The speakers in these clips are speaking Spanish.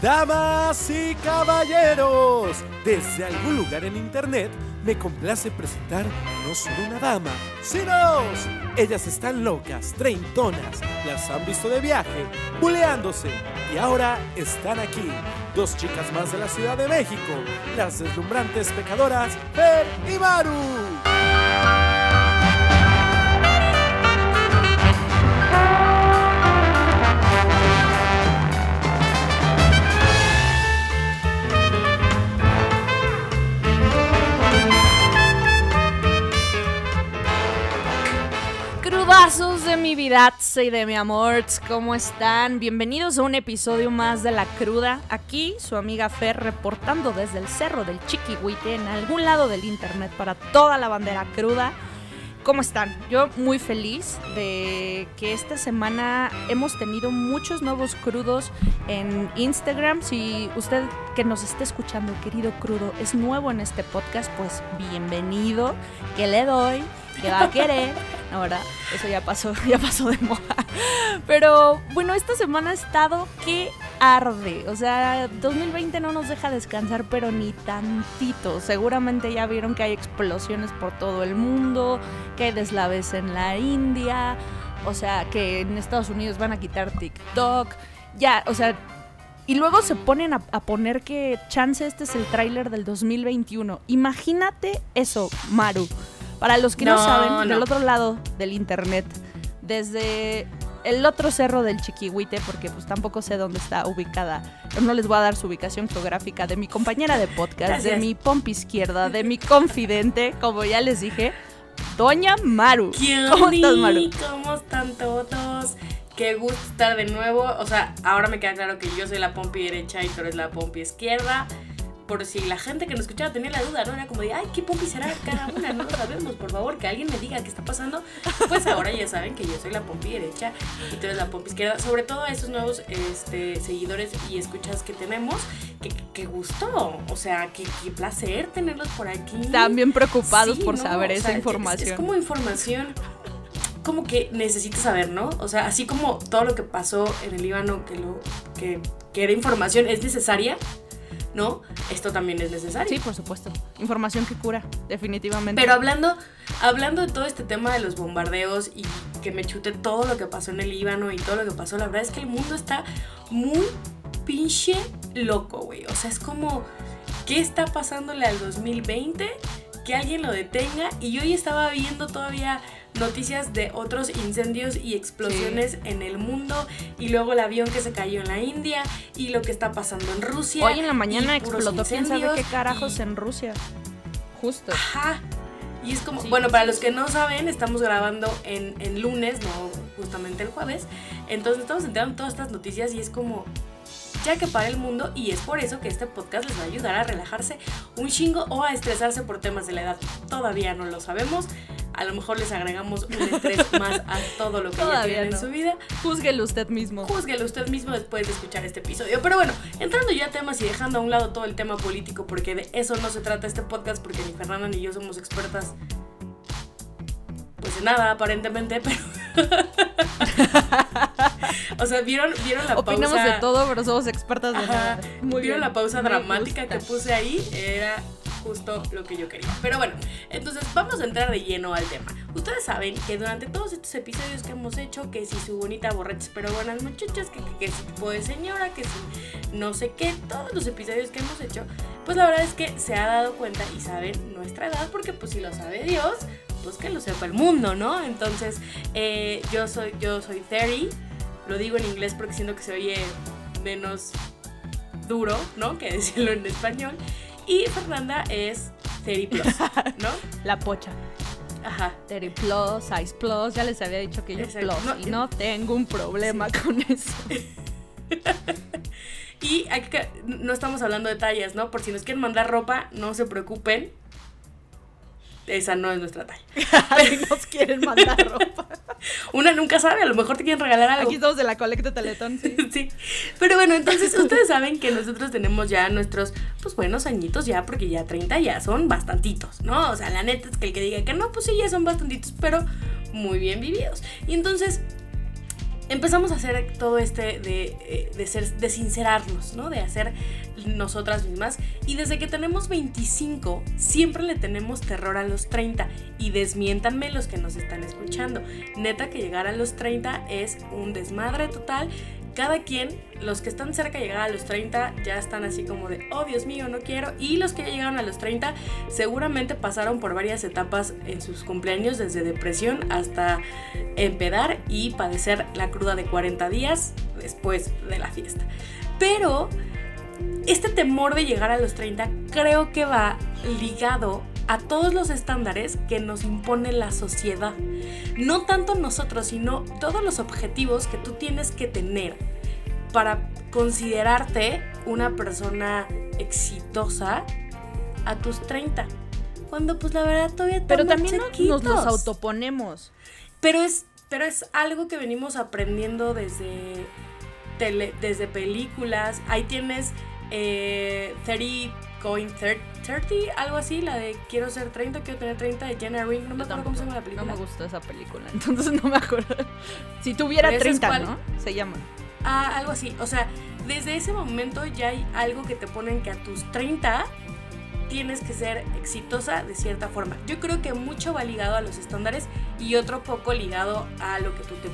Damas y caballeros, desde algún lugar en internet me complace presentar no solo una dama, sino dos. Ellas están locas, treintonas, las han visto de viaje, buleándose y ahora están aquí. Dos chicas más de la Ciudad de México, las deslumbrantes pecadoras Fer y Maru. De mi vida y de mi amor, ¿cómo están? Bienvenidos a un episodio más de La Cruda. Aquí su amiga Fer reportando desde el cerro del Chiquihuite en algún lado del internet para toda la bandera cruda. ¿Cómo están? Yo muy feliz de que esta semana hemos tenido muchos nuevos crudos en Instagram. Si usted que nos esté escuchando, querido crudo, es nuevo en este podcast, pues bienvenido. Que le doy? Que va a querer? Ahora, eso ya pasó, ya pasó de moda. Pero bueno, esta semana ha estado que arde. O sea, 2020 no nos deja descansar, pero ni tantito. Seguramente ya vieron que hay explosiones por todo el mundo, que hay deslaves en la India, o sea, que en Estados Unidos van a quitar TikTok. Ya, o sea, y luego se ponen a, a, poner que chance este es el tráiler del 2021. Imagínate eso, Maru. Para los que no, no saben, no. del otro lado del internet, desde el otro cerro del Chiquihuite, porque pues tampoco sé dónde está ubicada, no les voy a dar su ubicación geográfica, de mi compañera de podcast, Gracias. de mi pompa izquierda, de mi confidente, como ya les dije, Doña Maru. ¿Cómo estás, Maru? ¿Cómo están todos? Qué gusto estar de nuevo. O sea, ahora me queda claro que yo soy la pompi derecha y tú eres la pompi izquierda por si la gente que nos escuchaba tenía la duda, ¿no? Era como de, ay, ¿qué pompi será cada una? No lo sabemos, por favor, que alguien me diga qué está pasando. Pues ahora ya saben que yo soy la pompi derecha y tú eres la pompi izquierda. Sobre todo a esos nuevos este, seguidores y escuchas que tenemos, que, que gusto, o sea, qué placer tenerlos por aquí. Están bien preocupados sí, por no, saber esa o sea, información. Es, es como información como que necesitas saber, ¿no? O sea, así como todo lo que pasó en el Líbano, que, lo, que, que era información, es necesaria, ¿no? Esto también es necesario. Sí, por supuesto. Información que cura, definitivamente. Pero hablando, hablando de todo este tema de los bombardeos y que me chute todo lo que pasó en el Líbano y todo lo que pasó, la verdad es que el mundo está muy pinche loco, güey. O sea, es como, ¿qué está pasándole al 2020? Que alguien lo detenga. Y yo hoy estaba viendo todavía noticias de otros incendios y explosiones sí. en el mundo y luego el avión que se cayó en la India y lo que está pasando en Rusia. Hoy en la mañana explotó quién sabe qué carajos y... en Rusia. Justo. Ajá. Y es como, sí, bueno, para los que no saben, estamos grabando en, en lunes, no justamente el jueves. Entonces estamos enterando todas estas noticias y es como, ya que para el mundo y es por eso que este podcast les va a ayudar a relajarse un chingo o a estresarse por temas de la edad. Todavía no lo sabemos. A lo mejor les agregamos un estrés más a todo lo que Todavía ya tienen no. en su vida. Júzguelo usted mismo. Júzguelo usted mismo después de escuchar este episodio. Pero bueno, entrando ya a temas y dejando a un lado todo el tema político, porque de eso no se trata este podcast, porque ni Fernanda ni yo somos expertas. Pues en nada, aparentemente, pero. o sea, ¿vieron, vieron la Opinamos pausa? de todo, pero somos expertas de Ajá. nada. Muy ¿Vieron bien. la pausa dramática que puse ahí? Era justo lo que yo quería. Pero bueno, entonces vamos a entrar de lleno al tema. Ustedes saben que durante todos estos episodios que hemos hecho, que si su bonita borracha pero buenas muchachas, que, que, que si tipo de señora, que si no sé qué, todos los episodios que hemos hecho, pues la verdad es que se ha dado cuenta y saben nuestra edad, porque pues si lo sabe Dios, pues que lo sepa el mundo, ¿no? Entonces, eh, yo soy, yo soy 30, lo digo en inglés porque siento que se oye menos duro, ¿no? Que decirlo en español. Y Fernanda es 30 plus, ¿no? La pocha. Ajá. 30 plus, size plus, ya les había dicho que yo Exacto. plus no, y no tengo un problema sí. con eso. y aquí no estamos hablando de tallas, ¿no? Por si nos quieren mandar ropa, no se preocupen. Esa no es nuestra talla. si nos quieren mandar ropa. Una nunca sabe, a lo mejor te quieren regalar algo. Aquí estamos de la colecta Teletón, sí. sí. Pero bueno, entonces ustedes saben que nosotros tenemos ya nuestros, pues buenos añitos ya, porque ya 30 ya son bastantitos, ¿no? O sea, la neta es que el que diga que no, pues sí, ya son bastantitos, pero muy bien vividos. Y entonces, empezamos a hacer todo este de, eh, de, ser, de sincerarnos, ¿no? De hacer nosotras mismas. Y desde que tenemos 25, siempre le tenemos terror a los 30. Y desmiéntanme los que nos están escuchando. Neta que llegar a los 30 es un desmadre total cada quien, los que están cerca de llegar a los 30 ya están así como de, oh Dios mío, no quiero. Y los que ya llegaron a los 30 seguramente pasaron por varias etapas en sus cumpleaños, desde depresión hasta empedar y padecer la cruda de 40 días después de la fiesta. Pero este temor de llegar a los 30 creo que va ligado a todos los estándares que nos impone la sociedad. No tanto nosotros, sino todos los objetivos que tú tienes que tener para considerarte una persona exitosa a tus 30. Cuando pues la verdad todavía Pero también nos los autoponemos. Pero es, pero es algo que venimos aprendiendo desde, desde películas. Ahí tienes eh, 30 Going 30, algo así, la de Quiero ser 30, quiero tener 30 de Jenna Ring, no me acuerdo cómo se llama la película. No me gustó esa película, entonces no me acuerdo. Si tuviera 30, ¿no? Se llama. Ah, algo así, o sea, desde ese momento ya hay algo que te ponen que a tus 30 tienes que ser exitosa de cierta forma. Yo creo que mucho va ligado a los estándares y otro poco ligado a lo que tú te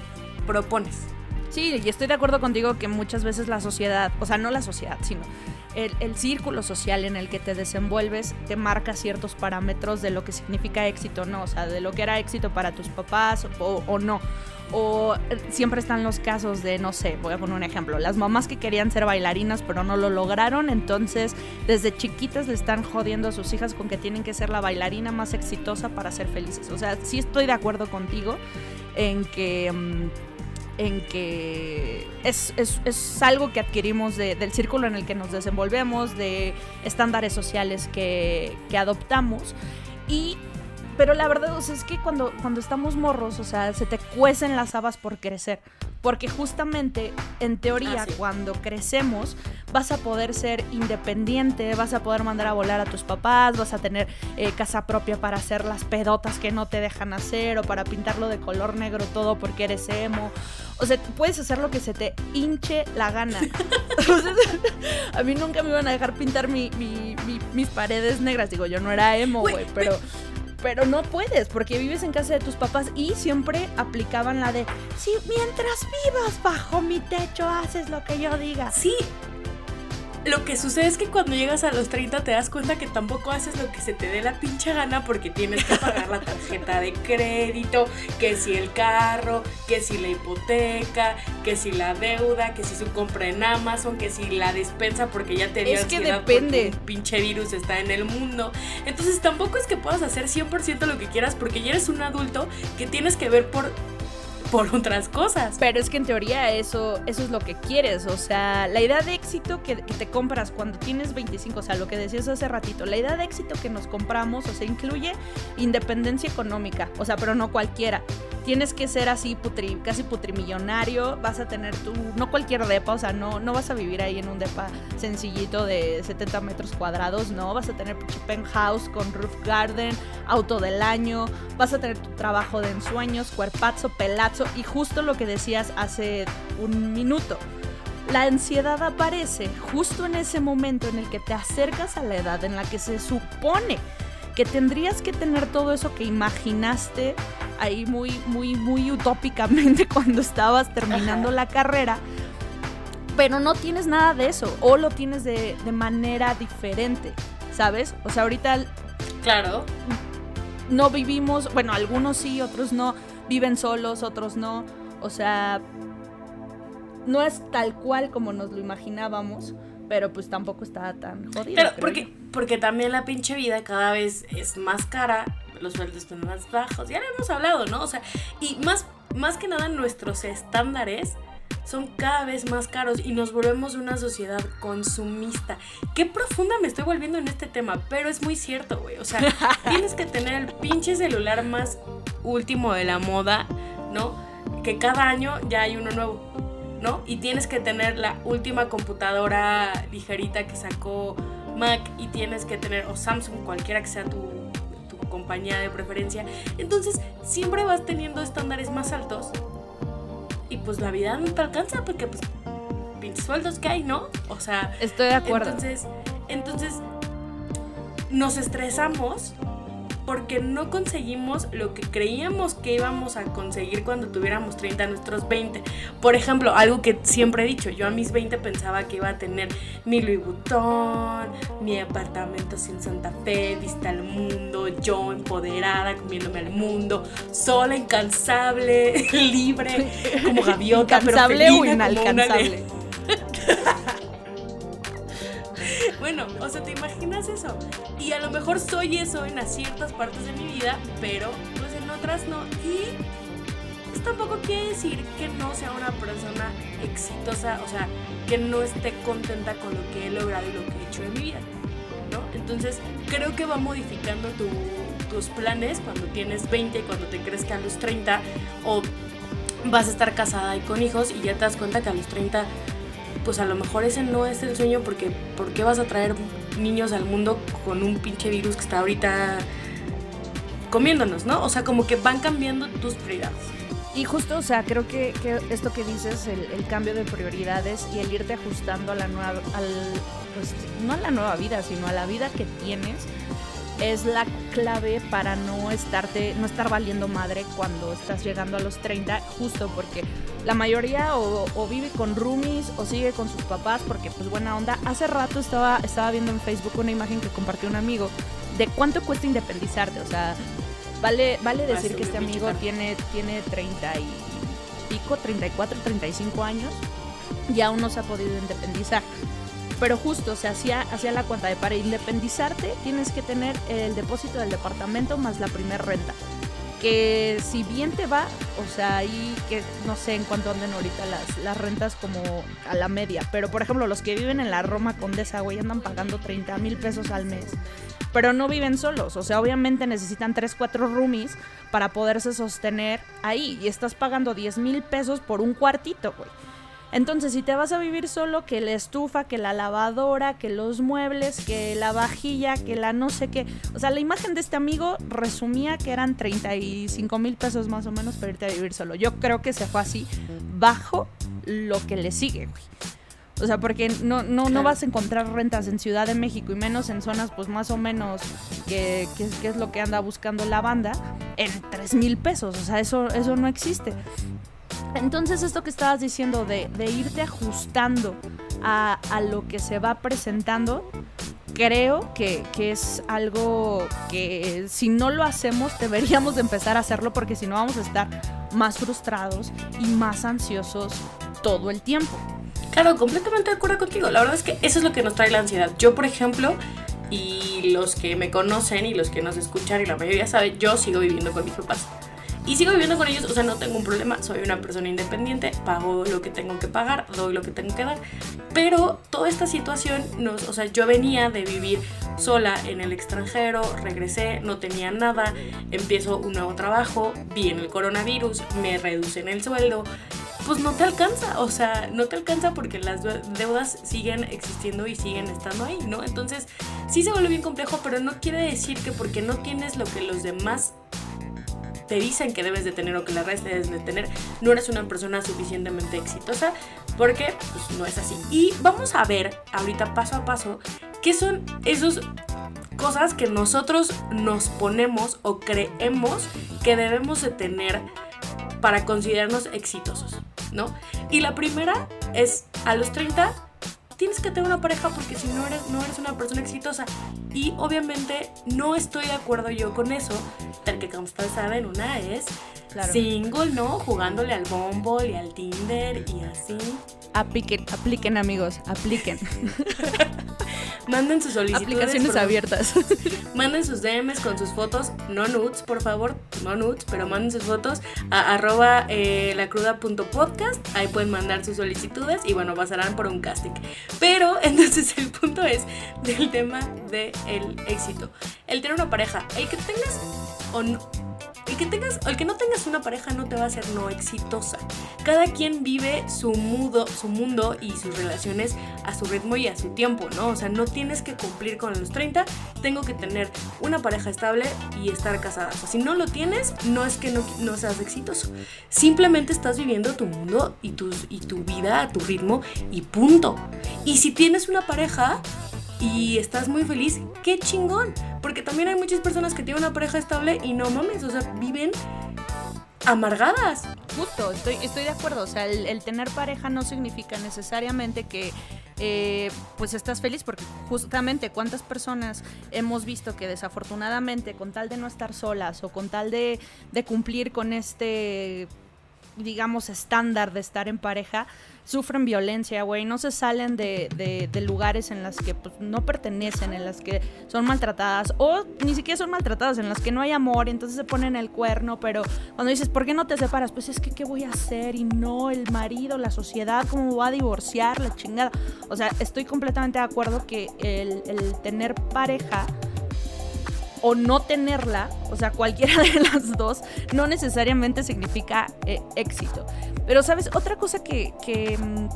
propones. Sí, y estoy de acuerdo contigo que muchas veces la sociedad, o sea, no la sociedad, sino el, círculo social en el que te desenvuelves te marca ciertos parámetros de lo que significa éxito, ¿no? O sea, de lo que era éxito para tus papás o, no. O eh, siempre están los casos de, no sé, voy a poner un ejemplo, las mamás que querían ser bailarinas pero no lo lograron, entonces desde chiquitas le están jodiendo a sus hijas con que tienen que ser la bailarina más exitosa para ser felices. O sea, sí estoy de acuerdo contigo en que... Mm, en que es, algo que adquirimos del círculo en el que nos desenvolvemos, de estándares sociales que, que adoptamos. Y pero la verdad es que cuando, cuando estamos morros, o sea, se te cuecen las habas por crecer. Porque justamente, en teoría, ah, cuando crecemos, vas a poder ser independiente, vas a poder mandar a volar a tus papás, vas a tener eh, casa propia para hacer las pedotas que no te dejan hacer o para pintarlo de color negro todo porque eres emo. O sea, puedes hacer lo que se te hinche la gana. a mí nunca me iban a dejar pintar mis paredes negras. Digo, yo no era emo, güey, pero pero no puedes porque vives en casa de tus papás y siempre aplicaban la de, si mientras vivas bajo mi techo haces lo que yo diga. Sí, lo que sucede es que cuando llegas a los 30 te das cuenta que tampoco haces lo que se te dé la pinche gana porque tienes que pagar la tarjeta de crédito, que si el carro, que si la hipoteca, que si la deuda, que si su compra en Amazon, que si la despensa porque ya te dio Es que depende. Un pinche virus está en el mundo. Entonces tampoco es que puedas hacer 100% lo que quieras porque ya eres un adulto que tienes que ver por por otras cosas. Pero es que en teoría eso, eso es lo que quieres. O sea, la idea de éxito que, te compras cuando tienes 25, o sea, lo que decías hace ratito, la idea de éxito que nos compramos, o sea, incluye independencia económica, o sea, pero no cualquiera tienes que ser así putri, casi putrimillonario, vas a tener tu, no cualquier depa, o sea, no, no vas a vivir ahí en un depa sencillito de 70 metros cuadrados, no, vas a tener penthouse con roof garden, auto del año, vas a tener tu trabajo de ensueños, cuerpazo, pelazo y justo lo que decías hace un minuto. La ansiedad aparece justo en ese momento en el que te acercas a la edad en la que se supone que tendrías que tener todo eso que imaginaste ahí muy, muy, muy utópicamente cuando estabas terminando la carrera, pero no tienes nada de eso, o lo tienes de, de manera diferente, ¿sabes? O sea, ahorita... Claro. No vivimos, bueno, algunos sí, otros no, viven solos, otros no, o sea, no es tal cual como nos lo imaginábamos pero pues tampoco está tan jodido. Pero porque, porque también la pinche vida cada vez es más cara, los sueldos están más bajos, ya lo hemos hablado, ¿no? O sea, y más, más que nada nuestros estándares son cada vez más caros y nos volvemos una sociedad consumista. Qué profunda me estoy volviendo en este tema, pero es muy cierto, güey. O sea, tienes que tener el pinche celular más último de la moda, ¿no? Que cada año ya hay uno nuevo. ¿no? Y tienes que tener la última computadora ligerita que sacó Mac y tienes que tener, o Samsung, cualquiera que sea tu, tu compañía de preferencia. Entonces, siempre vas teniendo estándares más altos y pues la vida no te alcanza porque pues pinches sueldos que hay, ¿no? O sea, estoy de acuerdo. Entonces, entonces nos estresamos porque no conseguimos lo que creíamos que íbamos a conseguir cuando tuviéramos 30 a nuestros 20. Por ejemplo, algo que siempre he dicho, yo a mis 20 pensaba que iba a tener mi Louis Vuitton, mi apartamento sin Santa Fe, vista al mundo, yo empoderada, comiéndome al mundo, sola, incansable, libre, como gaviota, incansable o inalcanzable. bueno, o sea, ¿te imaginas eso? Y a lo mejor soy eso en ciertas partes de mi vida, pero pues en otras no. Y pues tampoco quiere decir que no sea una persona exitosa, o sea, que no esté contenta con lo que he logrado y lo que he hecho en mi vida. ¿no? Entonces, creo que va modificando tus planes cuando tienes 20, cuando te crezca a los 30, o vas a estar casada y con hijos y ya te das cuenta que a los 30 pues a lo mejor ese no es el sueño porque ¿por qué vas a traer niños al mundo con un pinche virus que está ahorita comiéndonos, ¿no? O sea, como que van cambiando tus prioridades. Y justo, o sea, creo que, esto que dices, el, cambio de prioridades y el irte ajustando a la nueva, al, pues no a la nueva vida, sino a la vida que tienes, es la clave para no estarte, no estar valiendo madre cuando estás llegando a los 30, justo porque la mayoría o, vive con roomies o sigue con sus papás porque pues buena onda. Hace rato estaba, estaba viendo en Facebook una imagen que compartió un amigo de cuánto cuesta independizarte, o sea, vale, vale ah, decir que este amigo tiene, tiene 30 y pico, 34, 35 años y aún no se ha podido independizar. Pero justo, se hacía, hacía la cuenta de para independizarte tienes que tener el depósito del departamento más la primera renta. Que si bien te va, o sea, ahí que no sé en cuánto anden ahorita las, las rentas como a la media. Pero por ejemplo, los que viven en la Roma Condesa, güey, andan pagando 30 mil pesos al mes. Pero no viven solos, o sea, obviamente necesitan 3, 4 roomies para poderse sostener ahí. Y estás pagando 10 mil pesos por un cuartito, güey. Entonces, si te vas a vivir solo, que la estufa, que la lavadora, que los muebles, que la vajilla, que la no sé qué. O sea, la imagen de este amigo resumía que eran 35 mil pesos más o menos para irte a vivir solo. Yo creo que se fue así, bajo lo que le sigue, güey. O sea, porque no, no, no vas a encontrar rentas en Ciudad de México y menos en zonas pues más o menos que, que, es lo que anda buscando la banda en 3 mil pesos. O sea, eso, eso no existe. Entonces esto que estabas diciendo de, irte ajustando a, lo que se va presentando, creo que, es algo que si no lo hacemos deberíamos de empezar a hacerlo porque si no vamos a estar más frustrados y más ansiosos todo el tiempo. Claro, completamente de acuerdo contigo. La verdad es que eso es lo que nos trae la ansiedad. Yo, por ejemplo, y los que me conocen y los que nos escuchan y la mayoría sabe, yo sigo viviendo con mis papás. Y sigo viviendo con ellos, o sea, no tengo un problema, soy una persona independiente, pago lo que tengo que pagar, doy lo que tengo que dar. Pero toda esta situación, nos, o sea, yo venía de vivir sola en el extranjero, regresé, no tenía nada, empiezo un nuevo trabajo, viene el coronavirus, me reducen el sueldo, pues no te alcanza, o sea, no te alcanza porque las deudas siguen existiendo y siguen estando ahí, ¿no? Entonces, sí se vuelve bien complejo, pero no quiere decir que porque no tienes lo que los demás te dicen que debes de tener o que la red debes de tener, no eres una persona suficientemente exitosa porque pues, no es así. Y vamos a ver ahorita paso a paso qué son esas cosas que nosotros nos ponemos o creemos que debemos de tener para considerarnos exitosos, ¿no? Y la primera es a los 30 tienes que tener una pareja porque si no eres, no eres una persona exitosa. Y obviamente no estoy de acuerdo yo con eso, tal que como ustedes saben, una es single, ¿no? Jugándole al Bumble y al Tinder y así. Apliquen, apliquen amigos, apliquen. Manden sus solicitudes. Aplicaciones abiertas. Manden sus DMs con sus fotos, no nudes, por favor, no nudes, pero manden sus fotos a arroba eh, lacruda.podcast. Ahí pueden mandar sus solicitudes y bueno, pasarán por un casting. Pero entonces el punto es del tema del éxito. El tener una pareja, el que tengas o no, el que tengas, que no tengas una pareja no te va a hacer no exitosa. Cada quien vive su mundo, su mundo y sus relaciones a su ritmo y a su tiempo, ¿no? O sea, no tienes que cumplir con los 30, tengo que tener una pareja estable y estar casada. O si no lo tienes, no es que no, no seas exitoso. Simplemente estás viviendo tu mundo y, y tu vida a tu ritmo y punto. Y si tienes una pareja, y estás muy feliz, qué chingón. Porque también hay muchas personas que tienen una pareja estable y no mames, o sea, viven amargadas. Justo, estoy, estoy de acuerdo. O sea, el, tener pareja no significa necesariamente que eh, pues estás feliz, porque justamente cuántas personas hemos visto que desafortunadamente con tal de no estar solas o con tal de, de cumplir con este digamos, estándar de estar en pareja, sufren violencia, güey, no se salen de, de, lugares en las que pues, no pertenecen, en las que son maltratadas, o ni siquiera son maltratadas, en las que no hay amor, entonces se ponen el cuerno, pero cuando dices, ¿por qué no te separas? Pues es que, ¿qué voy a hacer? Y no, el marido, la sociedad, ¿cómo va a divorciar? La chingada. O sea, estoy completamente de acuerdo que el tener pareja o no tenerla, o sea, cualquiera de las dos, no necesariamente significa eh, éxito. Pero, ¿sabes? Otra cosa que, mm,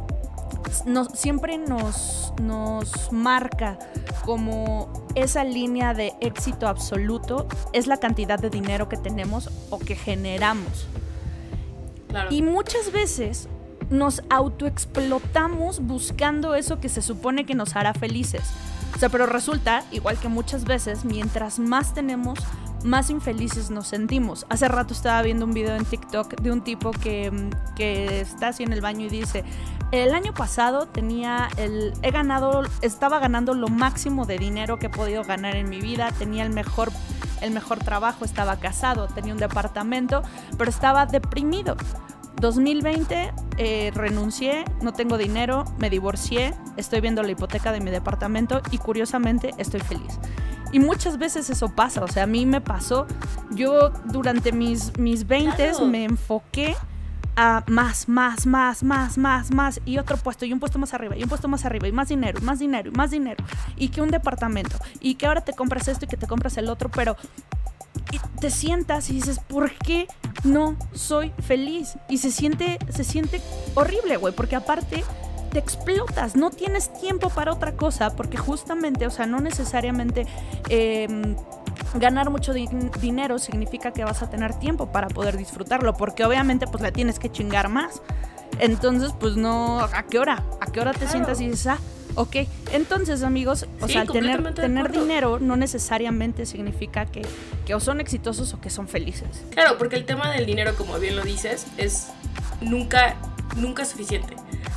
siempre nos, nos marca como esa línea de éxito absoluto es la cantidad de dinero que tenemos o que generamos. Y muchas veces nos autoexplotamos buscando eso que se supone que nos hará felices. O sea, pero resulta, igual que muchas veces, mientras más tenemos, más infelices nos sentimos. Hace rato estaba viendo un video en TikTok de un tipo que, mm, que está así en el baño y dice, el año pasado tenía el, he ganado, estaba ganando lo máximo de dinero que he podido ganar en mi vida, tenía el mejor, el mejor trabajo, estaba casado, tenía un departamento, pero estaba deprimido. 2020 eh, renuncié, no tengo dinero, me divorcié, estoy viendo la hipoteca de mi departamento y curiosamente estoy feliz. Y muchas veces eso pasa, o sea, a mí me pasó, yo durante mis, mis 20 me enfoqué a más, más, más, más, más, más, y otro puesto, y un puesto más arriba, y un puesto más arriba, y más dinero, y más dinero, y más dinero, y que un departamento, y que ahora te compras esto y que te compras el otro, pero te sientas y dices, ¿por qué no soy feliz? Y se siente, se siente horrible, güey, porque aparte te explotas, no tienes tiempo para otra cosa, porque justamente, o sea, no necesariamente em, ganar mucho dinero significa que vas a tener tiempo para poder disfrutarlo, porque obviamente pues la tienes que chingar más. Entonces, pues no, ¿a qué hora? ¿A qué hora te sientas y dices, ah, Ok, entonces amigos, o sea, tener, tener dinero no necesariamente significa que, que o son exitosos o que son felices. Claro, porque el tema del dinero, como bien lo dices, es nunca, nunca suficiente.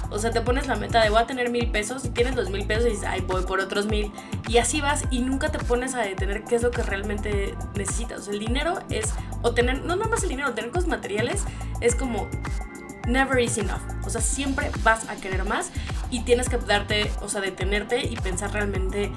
O sea, te pones la meta de voy a tener mil pesos y tienes dos mil pesos y dices, ay, voy por otros mil. Y así vas y nunca te pones a detener qué es lo que realmente necesitas. O sea, el dinero es, o tener, no nada más el dinero, tener cosas materiales es como never is enough. O sea, siempre vas a querer más y tienes que darte, o sea, detenerte y pensar realmente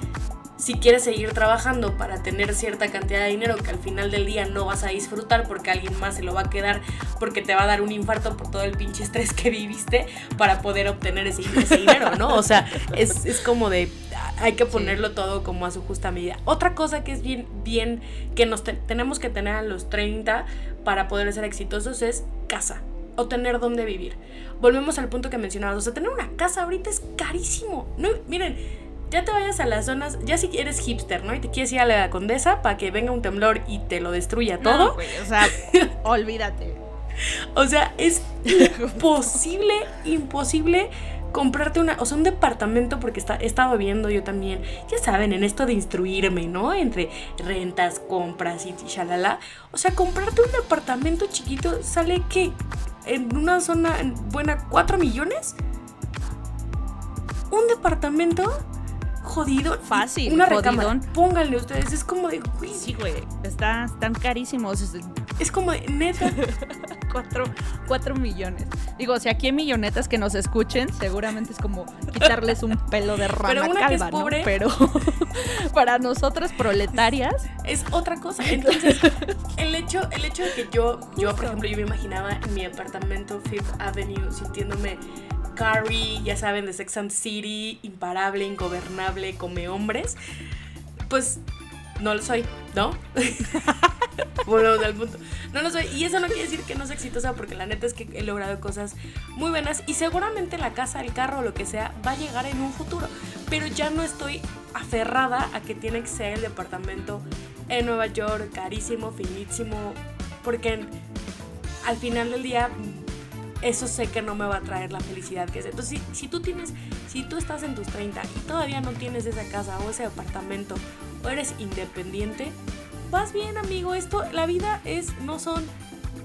si quieres seguir trabajando para tener cierta cantidad de dinero que al final del día no vas a disfrutar porque alguien más se lo va a quedar porque te va a dar un infarto por todo el pinche estrés que viviste para poder obtener ese, dinero, ¿no? O sea, es, como de hay que ponerlo todo como a su justa medida. Otra cosa que es bien, bien, que nos tenemos que tener a los 30 para poder ser exitosos es casa o tener dónde vivir. Volvemos al punto que mencionabas, o sea, tener una casa ahorita es carísimo. No, miren, ya te vayas a las zonas, ya si eres hipster, ¿no? Y te quieres ir a la condesa para que venga un temblor y te lo destruya todo. o sea, olvídate. O sea, es imposible, imposible comprarte una, o sea, un departamento, porque está, he estado viendo yo también, ya saben, en esto de instruirme, ¿no? Entre rentas, compras y shalala. O sea, comprarte un departamento chiquito sale que en una zona buena 4 millones. Un departamento jodido. Fácil. Una recámara. Pónganle ustedes. Es como de. Sí, güey. Está, están carísimos. Es como de. Neta. cuatro, millones. Digo, si aquí hay millonetas que nos escuchen, seguramente es como quitarles un pelo de rana Pero una calva, pobre, ¿no? Pero para nosotras proletarias. Es otra cosa. Entonces, el hecho, el hecho de que yo, yo, por ejemplo, yo me imaginaba en mi apartamento Fifth Avenue sintiéndome Carrie, ya saben, de Sex and City, imparable, ingobernable, come hombres, pues no lo soy, ¿no? Volvemos al punto. No lo soy. Y eso no quiere decir que no sea exitosa, porque la neta es que he logrado cosas muy buenas. Y seguramente la casa, el carro o lo que sea va a llegar en un futuro. Pero ya no estoy aferrada a que tiene que ser el departamento en Nueva York, carísimo, finísimo. Porque al final del día eso sé que no me va a traer la felicidad que es. Entonces, si, si, tú tienes, si tú estás en tus 30 y todavía no tienes esa casa o ese departamento o eres independiente, vas bien, amigo. Esto, la vida es, no son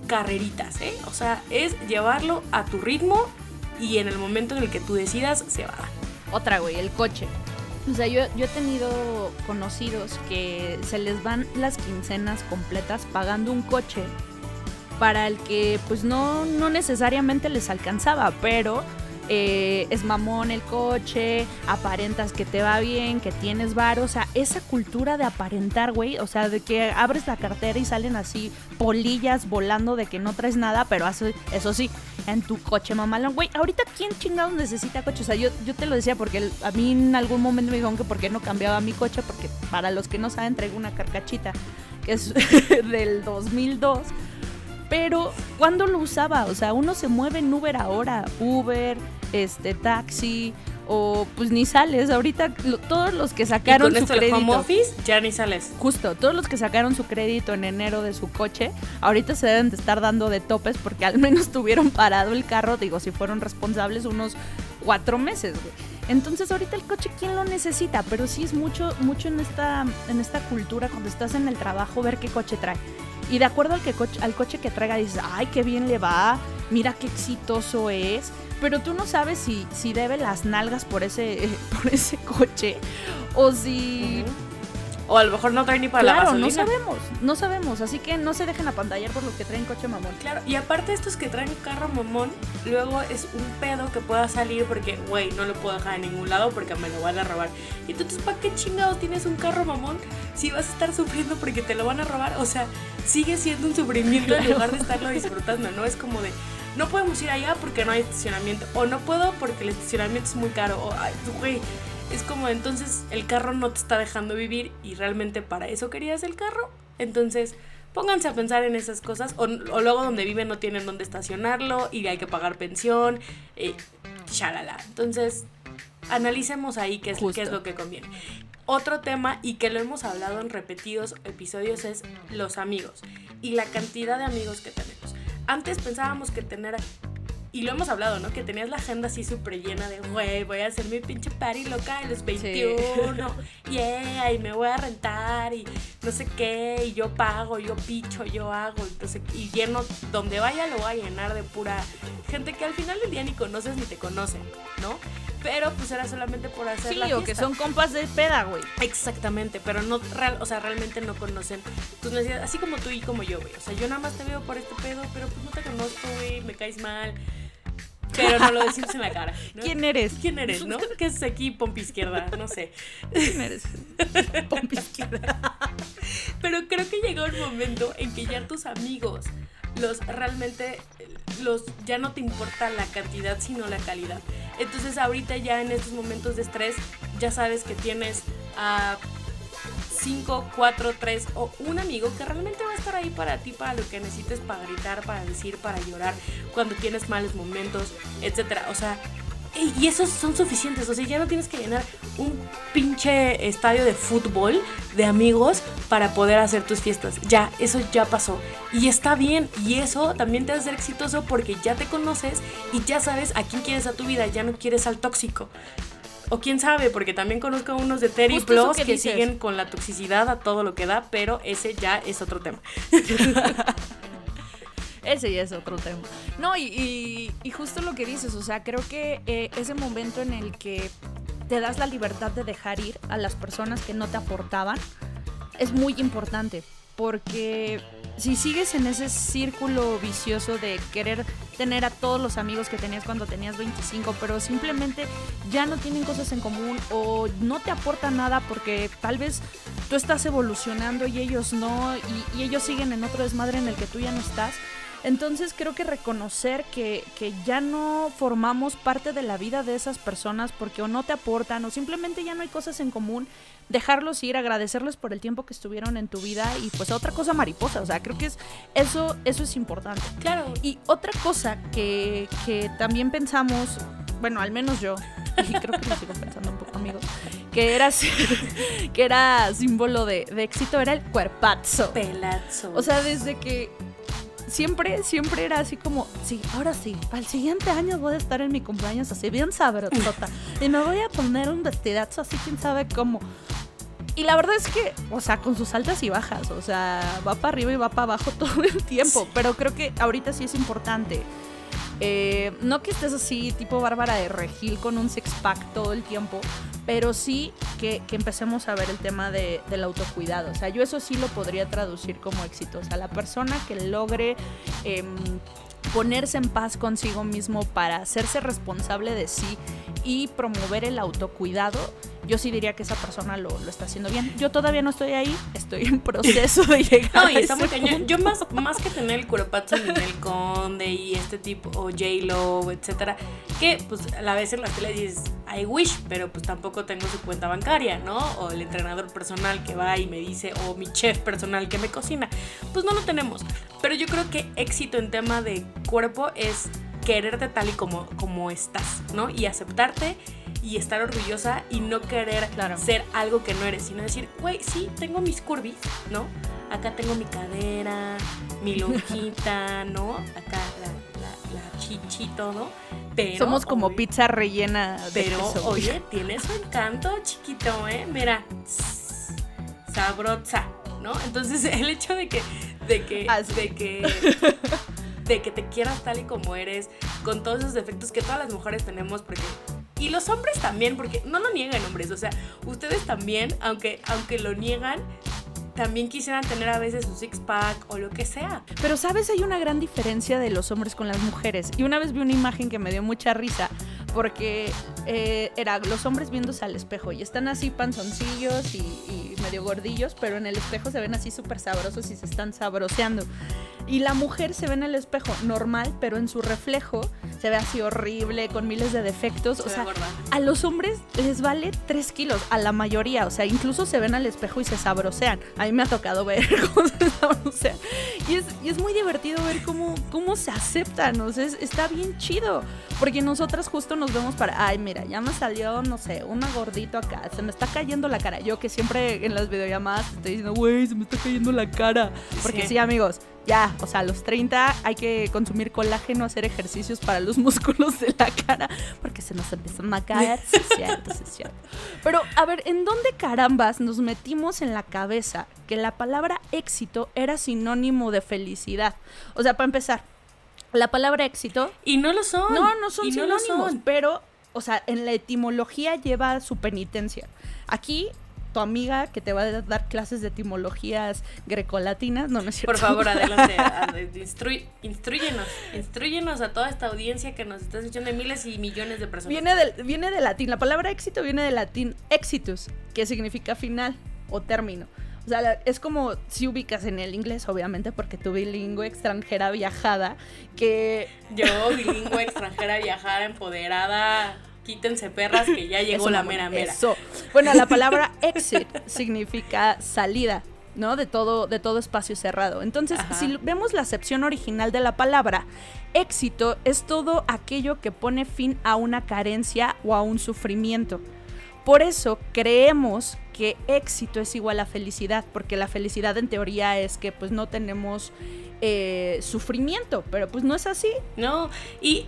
carreritas, ¿eh? O sea, es llevarlo a tu ritmo y en el momento en el que tú decidas, se va. Otra, güey, el coche. O sea, yo, yo he tenido conocidos que se les van las quincenas completas pagando un coche para el que pues no, no necesariamente les alcanzaba, pero eh, es mamón el coche, aparentas que te va bien, que tienes bar, o sea, esa cultura de aparentar, güey, o sea, de que abres la cartera y salen así polillas volando de que no traes nada, pero hace, eso sí, en tu coche mamalón, güey, ahorita quién chingados necesita coche, o sea, yo, yo te lo decía porque a mí en algún momento me dijeron que por qué no cambiaba mi coche, porque para los que no saben traigo una carcachita que es del 2002 pero ¿cuándo lo usaba? O sea, uno se mueve en Uber ahora, Uber, este taxi o pues ni sales. Ahorita todos los que sacaron su crédito home office ya ni sales. Justo, todos los que sacaron su crédito en enero de su coche, ahorita se deben de estar dando de topes porque al menos tuvieron parado el carro, digo, si fueron responsables unos cuatro meses, güey. Entonces ahorita el coche, ¿quién lo necesita? Pero sí es mucho, mucho en esta, en esta cultura cuando estás en el trabajo ver qué coche trae. Y de acuerdo al, que coche, al coche que traiga, dices, ay, qué bien le va, mira qué exitoso es. Pero tú no sabes si, si debe las nalgas por ese, por ese coche o si... O a lo mejor no trae ni para la gasolina. no sabemos, no sabemos. Así que no se dejen apantallar por los que traen coche mamón. Claro, y aparte estos que traen carro mamón, luego es un pedo que pueda salir porque, güey, no lo puedo dejar en ningún lado porque me lo van a robar. Y entonces, ¿para qué chingados tienes un carro mamón si vas a estar sufriendo porque te lo van a robar? O sea, sigue siendo un sufrimiento en lugar de estarlo disfrutando, ¿no? Es como de, no podemos ir allá porque no hay estacionamiento. O no puedo porque el estacionamiento es muy caro. O, ay, güey es como entonces el carro no te está dejando vivir y realmente para eso querías el carro. Entonces pónganse a pensar en esas cosas o, luego donde viven no tienen dónde estacionarlo y hay que pagar pensión, eh, shalala. Entonces analicemos ahí qué es, qué es lo que conviene. Otro tema y que lo hemos hablado en repetidos episodios es los amigos y la cantidad de amigos que tenemos. Antes pensábamos que tener y lo hemos hablado, ¿no? Que tenías la agenda así súper llena de, güey, voy a hacer mi pinche party loca de los 21, yeah, y me voy a rentar y no sé qué, y yo pago, yo picho, yo hago, entonces, y lleno, donde vaya lo voy a llenar de pura gente que al final del día ni conoces ni te conocen, ¿no? Pero pues era solamente por hacer sí, o que son compas de peda, güey. Exactamente, pero no, real, o sea, realmente no conocen tus necesidades, así como tú y como yo, güey. O sea, yo nada más te veo por este pedo, pero pues no te conozco, güey, me caes mal pero no lo decimos en la cara. ¿Quién eres? ¿Quién eres, no? ¿Qué es aquí, pompi izquierda? No sé. ¿Quién eres? Pompi izquierda. Pero creo que llegó el momento en que ya tus amigos los realmente los ya no te importa la cantidad sino la calidad. Entonces ahorita ya en estos momentos de estrés ya sabes que tienes a 5, 4, 3 o un amigo que realmente va a estar ahí para ti, para lo que necesites, para gritar, para decir, para llorar, cuando tienes malos momentos, etcétera. O sea, y esos son suficientes. O sea, ya no tienes que llenar un pinche estadio de fútbol de amigos para poder hacer tus fiestas. Ya, eso ya pasó. Y está bien. Y eso también te hace ser exitoso porque ya te conoces y ya sabes a quién quieres a tu vida. Ya no quieres al tóxico. O quién sabe, porque también conozco a unos de Terry Plus que, siguen con la toxicidad a todo lo que da, pero ese ya es otro tema. ese ya es otro tema. No, y, justo lo que dices, o sea, creo que eh, ese momento en el que te das la libertad de dejar ir a las personas que no te aportaban es muy importante, porque si sigues en ese círculo vicioso de querer tener a todos los amigos que tenías cuando tenías 25, pero simplemente ya no tienen cosas en común o no te aportan nada porque tal vez tú estás evolucionando y ellos no, y, ellos siguen en otro desmadre en el que tú ya no estás, Entonces creo que reconocer que, que, ya no formamos parte de la vida de esas personas porque o no te aportan o simplemente ya no hay cosas en común, dejarlos ir, agradecerles por el tiempo que estuvieron en tu vida y pues otra cosa mariposa, o sea, creo que es eso, eso es importante. Claro. Y otra cosa que, que también pensamos, bueno, al menos yo, y creo que lo sigo pensando un poco, amigos, que era, que era símbolo de, de éxito, era el cuerpazo. Pelazo. O sea, desde que siempre, siempre era así como, sí, ahora sí, al siguiente año voy a estar en mi cumpleaños así bien sabrosota y me voy a poner un vestidazo así, quién sabe cómo. Y la verdad es que, o sea, con sus altas y bajas, o sea, va para arriba y va para abajo todo el tiempo, pero creo que ahorita sí es importante. Eh, no que estés así, tipo Bárbara de Regil, con un six-pack todo el tiempo, pero sí que, empecemos a ver el tema de, del autocuidado. O sea, yo eso sí lo podría traducir como éxito. O sea, la persona que logre eh, ponerse en paz consigo mismo para hacerse responsable de sí y promover el autocuidado, yo sí diría que esa persona lo, lo, está haciendo bien. Yo todavía no estoy ahí, estoy en proceso de llegar. No, y está muy cañón. Yo más, más que tener el cuerpazo de el Conde y este tipo, o J-Lo, etcétera, que pues a la vez en la tele dices, I wish, pero pues tampoco tengo su cuenta bancaria, ¿no? O el entrenador personal que va y me dice, o mi chef personal que me cocina. Pues no lo tenemos. Pero yo creo que éxito en tema de cuerpo es quererte tal y como, como estás, ¿no? Y aceptarte y estar orgullosa y no querer claro. ser algo que no eres, sino decir, güey, sí, tengo mis curvis, ¿no? Acá tengo mi cadera, mi lonjita, ¿no? Acá la, la, la chichi, todo. Pero, Somos como oye, pizza rellena. De Pero, queso. oye, tiene su encanto, chiquito, ¿eh? Mira, sabrosa, ¿no? Entonces, el hecho de que, de que, Así. de que, de que te quieras tal y como eres, con todos esos defectos que todas las mujeres tenemos, porque y los hombres también, porque no lo niegan hombres, o sea, ustedes también, aunque, aunque lo niegan, también quisieran tener a veces su six pack o lo que sea. Pero sabes, hay una gran diferencia de los hombres con las mujeres. Y una vez vi una imagen que me dio mucha risa porque eh, era los hombres viéndose al espejo y están así panzoncillos y, y medio gordillos, pero en el espejo se ven así súper sabrosos y se están sabroseando. Y la mujer se ve en el espejo normal, pero en su reflejo se ve así horrible, con miles de defectos. Se o sea, gorda. a los hombres les vale 3 kilos, a la mayoría. O sea, incluso se ven al espejo y se sabrosean. A mí me ha tocado ver cómo se sabrosean. Y es, y es muy divertido ver cómo, cómo se aceptan. O sea, es- está bien chido. Porque nosotras justo nos vemos para, ay, mira, ya me salió, no sé, una gordito acá. Se me está cayendo la cara. Yo que siempre en las videollamadas estoy diciendo, güey, se me está cayendo la cara. Porque Sí. sí, amigos, ya, o sea, a los 30 hay que consumir colágeno, hacer ejercicios para los músculos de la cara, porque se nos empiezan a caer. Sí, es cierto, sí, es cierto. Pero, a ver, ¿en dónde carambas nos metimos en la cabeza que la palabra éxito era sinónimo de felicidad? O sea, para empezar, la palabra éxito Y no lo son. no, no son Y no lo sinónimos, son. pero, o sea, en la etimología lleva su penitencia. Aquí, tu amiga que te va a dar clases de etimologías grecolatinas, no, no es cierto. Por favor, adelante. ad- instru- instruyenos. Instruyenos a toda esta audiencia que nos está escuchando de miles y millones de personas. Viene del, viene del latín, la palabra éxito viene del latín exitus, que significa final o término. O sea, es como si ubicas en el inglés, obviamente, porque tu bilingüe extranjera viajada, que Yo, bilingüe, extranjera, viajada, empoderada. Quítense perras que ya llegó Eso, la mera mera. Eso. Bueno, la palabra exit significa salida, ¿no? De todo, de todo espacio cerrado. Entonces, Ajá. si vemos la acepción original de la palabra, éxito es todo aquello que pone fin a una carencia o a un sufrimiento. Por eso creemos que éxito es igual a felicidad, porque la felicidad en teoría es que pues no tenemos eh, sufrimiento, pero pues no es así. No, y.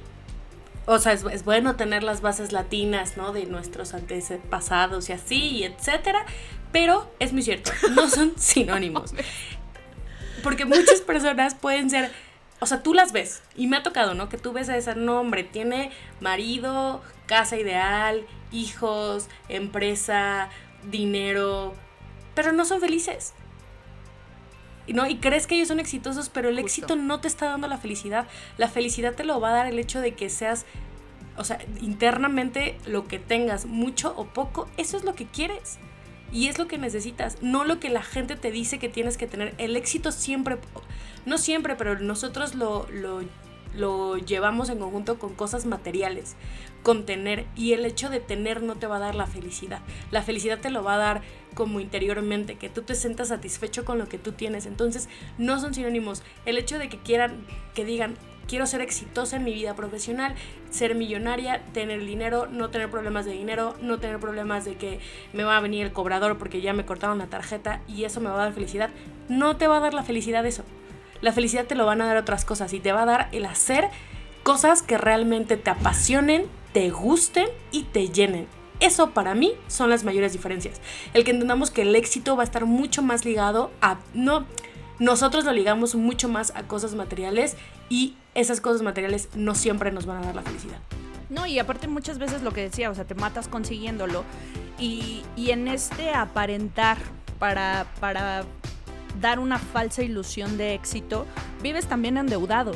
O sea, es, es bueno tener las bases latinas, ¿no? De nuestros antepasados y así, y etcétera. Pero es muy cierto, no son sinónimos. Porque muchas personas pueden ser. O sea, tú las ves. Y me ha tocado, ¿no? Que tú ves a ese nombre. Tiene marido, casa ideal, hijos, empresa, dinero. Pero no son felices. Y ¿no? Y crees que ellos son exitosos, pero el Justo. éxito no te está dando la felicidad. La felicidad te lo va a dar el hecho de que seas, o sea, internamente lo que tengas, mucho o poco, eso es lo que quieres. Y es lo que necesitas, no lo que la gente te dice que tienes que tener. El éxito siempre, no siempre, pero nosotros lo, lo, lo llevamos en conjunto con cosas materiales, con tener. Y el hecho de tener no te va a dar la felicidad. La felicidad te lo va a dar como interiormente, que tú te sientas satisfecho con lo que tú tienes. Entonces, no son sinónimos. El hecho de que quieran, que digan, quiero ser exitosa en mi vida profesional, ser millonaria, tener dinero, no tener problemas de dinero, no tener problemas de que me va a venir el cobrador porque ya me cortaron la tarjeta y eso me va a dar felicidad. No te va a dar la felicidad eso. La felicidad te lo van a dar otras cosas y te va a dar el hacer cosas que realmente te apasionen, te gusten y te llenen. Eso para mí son las mayores diferencias. El que entendamos que el éxito va a estar mucho más ligado a no nosotros lo ligamos mucho más a cosas materiales y esas cosas materiales no siempre nos van a dar la felicidad. No, y aparte muchas veces lo que decía, o sea, te matas consiguiéndolo y, en este aparentar para, para dar una falsa ilusión de éxito, vives también endeudado.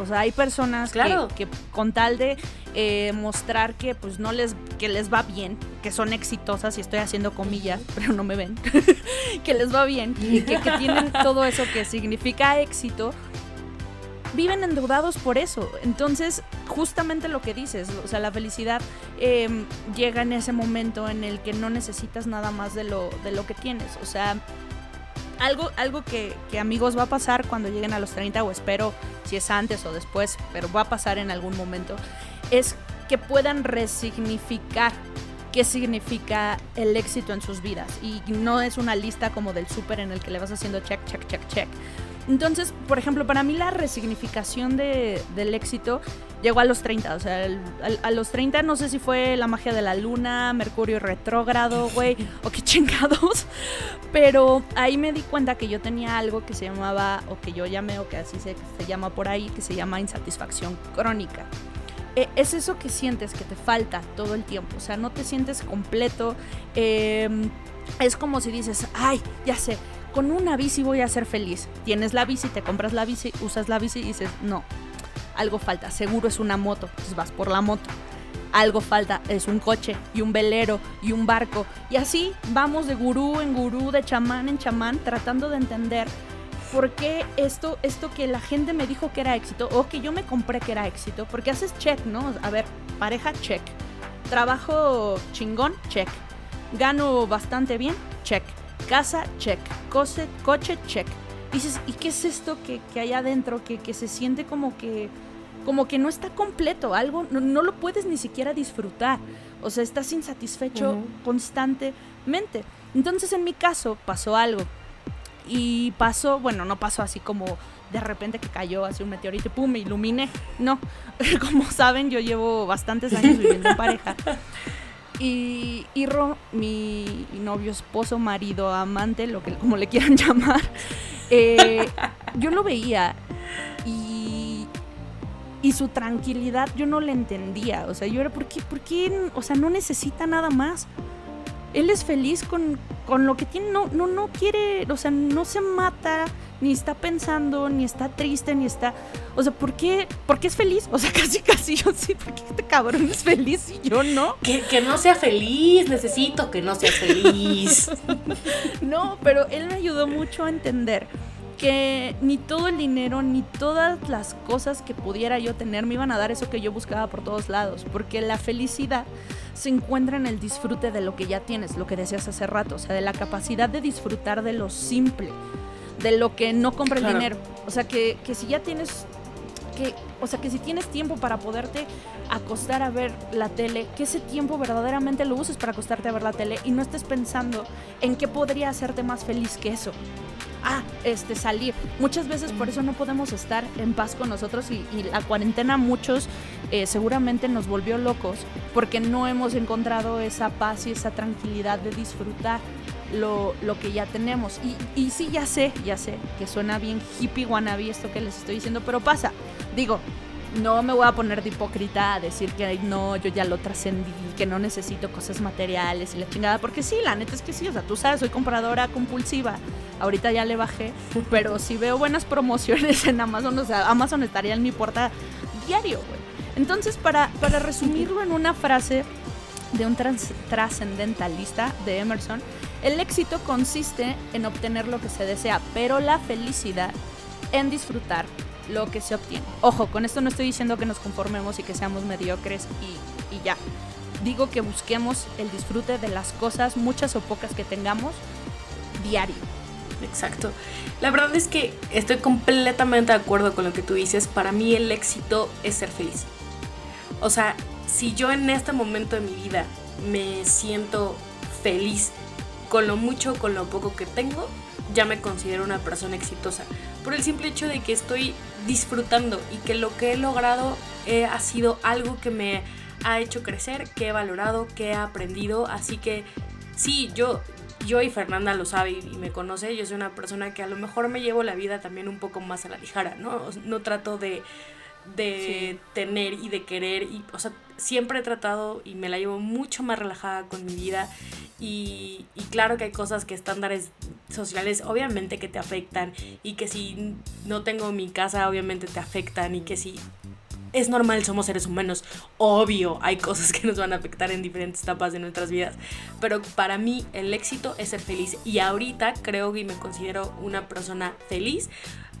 O sea, hay personas que, con tal de eh, mostrar que pues no les, que les va bien, que son exitosas, y estoy haciendo comillas, pero no me ven, que les va bien y que, tienen todo eso que significa éxito, viven endeudados por eso. Entonces, justamente lo que dices, o sea, la felicidad em, llega en ese momento en el que no necesitas nada más de lo, de lo que tienes. O sea, algo, algo que, amigos va a pasar cuando lleguen a los 30 o espero si es antes o después, pero va a pasar en algún momento, es que puedan resignificar qué significa el éxito en sus vidas. Y no es una lista como del súper en el que le vas haciendo check, check, check, check. Entonces, por ejemplo, para mí la resignificación del éxito llegó a los 30. O sea, a los 30 no sé si fue la magia de la luna, Mercurio retrógrado, güey, o qué chingados. Pero ahí me di cuenta que yo tenía algo que se llamaba, o que yo llamé, o que así se, se llama por ahí, que se llama insatisfacción crónica. E, es eso que sientes que te falta todo el tiempo. O sea, no te sientes completo. Em, es como si dices, ay, ya sé, con una bici voy a ser feliz. Tienes la bici, te compras la bici, usas la bici y dices, no, algo falta, seguro es una moto, entonces vas por la moto. Algo falta, es un coche y un velero y un barco. Y así vamos de gurú en gurú, de chamán en chamán, tratando de entender por qué esto, esto que la gente me dijo que era éxito o que yo me compré que era éxito, porque haces check, ¿no? A ver, pareja, check. Trabajo chingón, check. Gano bastante bien, check Casa, check. Coche, coche, check. Dices, ¿y qué es esto que, hay adentro que, que, se siente como que, como que no está completo? Algo, no, lo puedes ni siquiera disfrutar. O sea, estás insatisfecho constantemente. Entonces, en mi caso, pasó algo. Y pasó, bueno, no pasó así como de repente que cayó así un meteorito y pum, me iluminé. No, como saben, yo llevo bastantes años viviendo en pareja. Y, y Ro, mi novio, esposo, marido, amante, lo que como le quieran llamar, eh, yo lo veía y, y su tranquilidad yo no le entendía. O sea, yo era, ¿por qué? ¿Por qué? O sea, no necesita nada más. Él es feliz con, con lo que tiene, no, no, no quiere, o sea, no se mata, ni está pensando, ni está triste, ni está. O sea, ¿por qué, ¿por qué es feliz? O sea, casi, casi yo sí, ¿por qué este cabrón es feliz y yo no? Que, que no sea feliz, necesito que no sea feliz. no, pero él me ayudó mucho a entender que ni todo el dinero ni todas las cosas que pudiera yo tener me iban a dar eso que yo buscaba por todos lados, porque la felicidad se encuentra en el disfrute de lo que ya tienes, lo que decías hace rato, o sea, de la capacidad de disfrutar de lo simple de lo que no compra el dinero. O sea, que, que si ya tienes o sea, que si tienes tiempo para poderte acostar a ver la tele, que ese tiempo verdaderamente lo uses para acostarte a ver la tele y no estés pensando en qué podría hacerte más feliz que eso. Ah, este, salir. Muchas veces por eso no podemos estar en paz con nosotros y, la cuarentena muchos eh, seguramente nos volvió locos porque no hemos encontrado esa paz y esa tranquilidad de disfrutar lo, lo que ya tenemos. Y, y sí, ya sé, ya sé, que suena bien hippie wannabe esto que les estoy diciendo, pero pasa. Digo, no me voy a poner de hipócrita a decir que no, yo ya lo trascendí, que no necesito cosas materiales y la chingada, porque sí, la neta es que sí, o sea, tú sabes, soy compradora compulsiva, ahorita ya le bajé, pero si veo buenas promociones en Amazon, o sea, Amazon estaría en mi puerta diario, güey. Entonces, para, para resumirlo en una frase de un trascendentalista de Emerson, El éxito consiste en obtener lo que se desea, pero la felicidad en disfrutar lo que se obtiene. Ojo, con esto no estoy diciendo que nos conformemos y que seamos mediocres y, y ya. Digo que busquemos el disfrute de las cosas, muchas o pocas que tengamos, diario. Exacto. La verdad es que estoy completamente de acuerdo con lo que tú dices. Para mí el éxito es ser feliz. O sea, si yo en este momento de mi vida me siento feliz con lo mucho, con lo poco que tengo, ya me considero una persona exitosa. Por el simple hecho de que estoy disfrutando y que lo que he logrado eh, ha sido algo que me ha hecho crecer, que he valorado, que he aprendido. Así que sí, yo, yo y Fernanda lo sabe y me conoce, yo soy una persona que a lo mejor me llevo la vida también un poco más a la ligera, ¿no? No trato de, de tener y de querer, y, o sea, siempre he tratado y me la llevo mucho más relajada con mi vida y, y claro que hay cosas que estándares sociales obviamente que te afectan y que si no tengo mi casa obviamente te afectan y que si es normal, somos seres humanos. Obvio, hay cosas que nos van a afectar en diferentes etapas de nuestras vidas. Pero para mí el éxito es ser feliz. Y ahorita creo que me considero una persona feliz.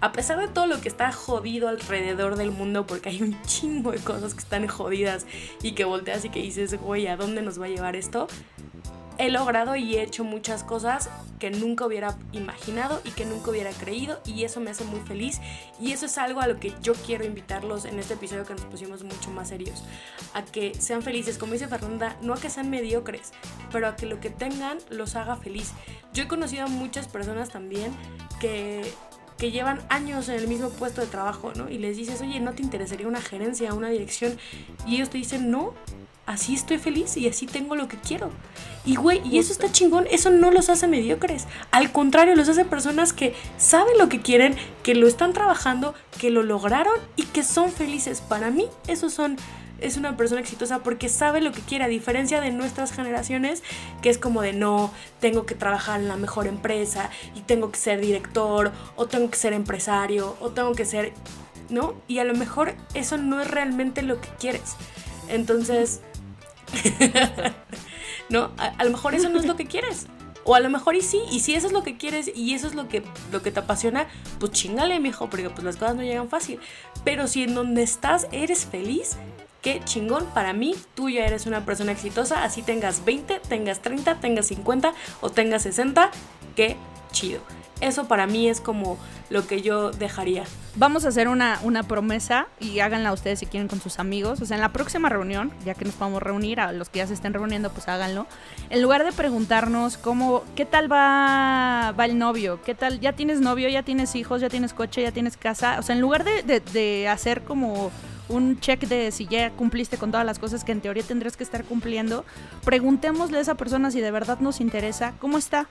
A pesar de todo lo que está jodido alrededor del mundo, porque hay un chingo de cosas que están jodidas y que volteas y que dices, güey, ¿a dónde nos va a llevar esto? he logrado y he hecho muchas cosas que nunca hubiera imaginado y que nunca hubiera creído y eso me hace muy feliz y eso es algo a lo que yo quiero invitarlos en este episodio que nos pusimos mucho más serios, a que sean felices, como dice Fernanda, no a que sean mediocres, pero a que lo que tengan los haga feliz. Yo he conocido a muchas personas también que que llevan años en el mismo puesto de trabajo, ¿no? Y les dices, oye, ¿no te interesaría una gerencia, una dirección? Y ellos te dicen, no, así estoy feliz y así tengo lo que quiero. Y güey, y eso está chingón, eso no los hace mediocres. Al contrario, los hace personas que saben lo que quieren, que lo están trabajando, que lo lograron y que son felices. Para mí, esos son es una persona exitosa porque sabe lo que quiere, a diferencia de nuestras generaciones, que es como de no, tengo que trabajar en la mejor empresa y tengo que ser director o tengo que ser empresario o tengo que ser, ¿no? Y a lo mejor eso no es realmente lo que quieres. Entonces, ¿no? A, lo mejor eso no es lo que quieres. O a lo mejor y sí, y si eso es lo que quieres y eso es lo que, lo que te apasiona, pues chingale, mijo, porque pues las cosas no llegan fácil. Pero si en donde estás eres feliz, qué chingón, para mí tú ya eres una persona exitosa, así tengas 20, tengas 30, tengas 50 o tengas 60, qué chido. Eso para mí es como lo que yo dejaría. Vamos a hacer una, una promesa y háganla ustedes si quieren con sus amigos. O sea, en la próxima reunión, ya que nos podamos reunir, a los que ya se estén reuniendo, pues háganlo. En lugar de preguntarnos cómo, ¿qué tal va, va el novio? ¿Qué tal? ¿Ya tienes novio? ¿Ya tienes hijos? ¿Ya tienes coche? ¿Ya tienes casa? O sea, en lugar de, de hacer como un check de si ya cumpliste con todas las cosas que en teoría tendrás que estar cumpliendo, preguntémosle a esa persona si de verdad nos interesa, ¿cómo está?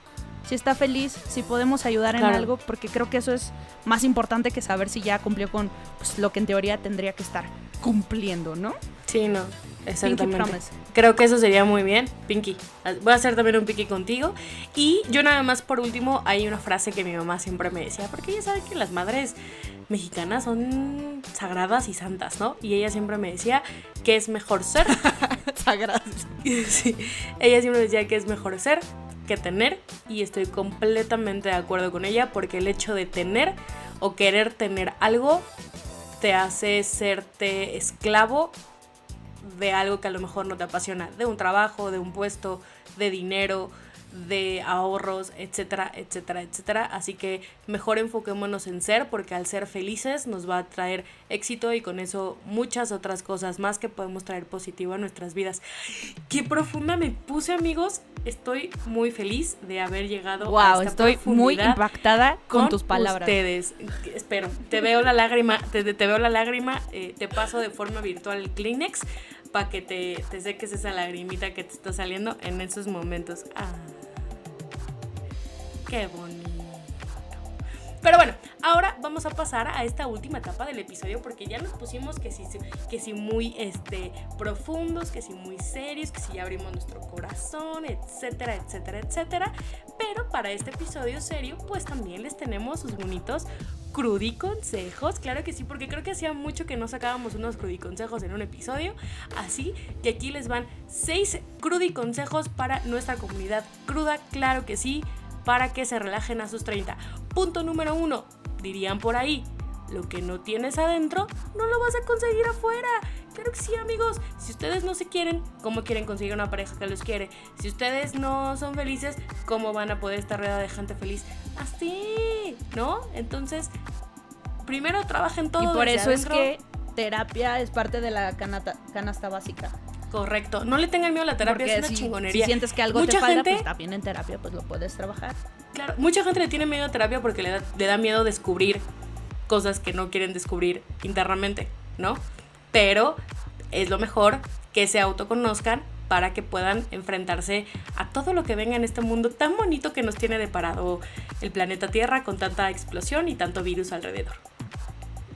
Si está feliz, si podemos ayudar en algo, porque creo que eso es más importante que saber si ya cumplió con pues, lo que en teoría tendría que estar cumpliendo, ¿no? Sí, no, exactamente. Creo que eso sería muy bien, Pinky. Voy a hacer también un Pinky contigo. Y yo nada más por último, hay una frase que mi mamá siempre me decía, porque ella sabe que las madres mexicanas son sagradas y santas, ¿no? Y ella siempre me decía que es mejor ser. sagradas. sí, ella siempre decía que es mejor ser que tener y estoy completamente de acuerdo con ella porque el hecho de tener o querer tener algo te hace serte esclavo de algo que a lo mejor no te apasiona, de un trabajo, de un puesto, de dinero, de ahorros, etcétera, etcétera, etcétera. Así que mejor enfoquémonos en ser porque al ser felices nos va a traer éxito y con eso muchas otras cosas más que podemos traer positivo a nuestras vidas. Qué profunda me puse amigos. Estoy muy feliz de haber llegado wow, a esta estoy muy impactada con, tus palabras. Ustedes, espero, te veo la lágrima, te, veo la lágrima, eh, te paso de forma virtual el Kleenex para que te, te seques esa lagrimita que te está saliendo en esos momentos. Ah. Qué bonito. Pero bueno, ahora vamos a pasar a esta última etapa del episodio porque ya nos pusimos que si, que si muy este, profundos, que si muy serios, que si ya abrimos nuestro corazón, etcétera, etcétera, etcétera. Pero para este episodio serio, pues también les tenemos sus bonitos crudiconsejos, claro que sí, porque creo que hacía mucho que no sacábamos unos crudiconsejos en un episodio, así que aquí les van seis crudiconsejos para nuestra comunidad cruda, claro que sí, para que se relajen a sus 30. Punto número uno, dirían por ahí, lo que no tienes adentro, no lo vas a conseguir afuera. Claro que sí, amigos. Si ustedes no se quieren, ¿cómo quieren conseguir una pareja que los quiere? Si ustedes no son felices, ¿cómo van a poder estar rodeada de gente feliz? Así, ¿no? Entonces, primero trabajen todo. Y por eso es que terapia es parte de la canasta básica. Correcto. No le tengan miedo a la terapia, es una si, chingonería. Si sientes que algo te falta, pues también en terapia pues lo puedes trabajar. Claro, mucha gente le tiene miedo a terapia porque le da, le da miedo descubrir cosas que no quieren descubrir internamente, ¿no? Pero es lo mejor que se autoconozcan para que puedan enfrentarse a todo lo que venga en este mundo tan bonito que nos tiene deparado el planeta Tierra con tanta explosión y tanto virus alrededor.